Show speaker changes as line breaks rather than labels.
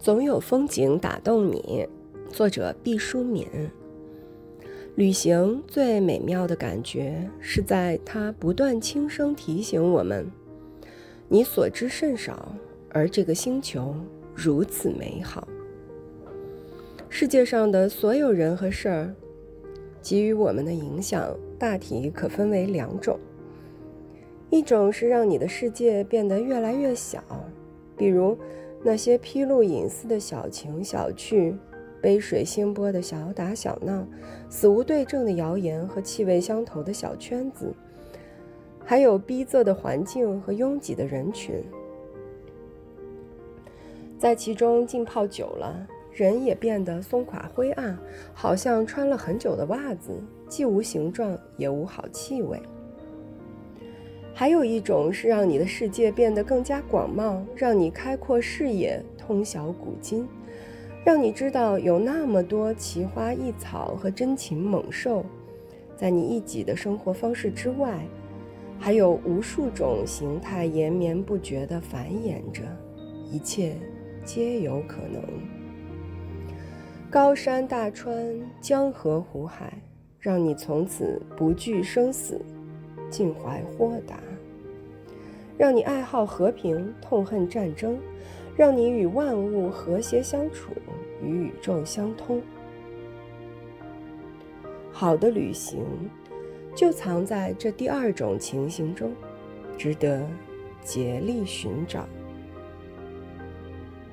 总有风景打动你。作者毕淑敏。旅行最美妙的感觉是在它不断轻声提醒我们：你所知甚少，而这个星球如此美好。世界上的所有人和事儿，给予我们的影响大体可分为两种：一种是让你的世界变得越来越小，比如。那些披露隐私的小情小趣，杯水星波的小打小闹，死无对证的谣言和气味相投的小圈子，还有逼仄的环境和拥挤的人群，在其中浸泡久了，人也变得松垮灰暗，好像穿了很久的袜子，既无形状，也无好气味。还有一种是让你的世界变得更加广袤，让你开阔视野，通晓古今，让你知道有那么多奇花异草和珍禽猛兽，在你一己的生活方式之外，还有无数种形态延绵不绝地繁衍着，一切皆有可能。高山大川，江河湖海，让你从此不惧生死。尽怀豁达，让你爱好和平，痛恨战争，让你与万物和谐相处，与宇宙相通。好的旅行，就藏在这第二种情形中，值得竭力寻找。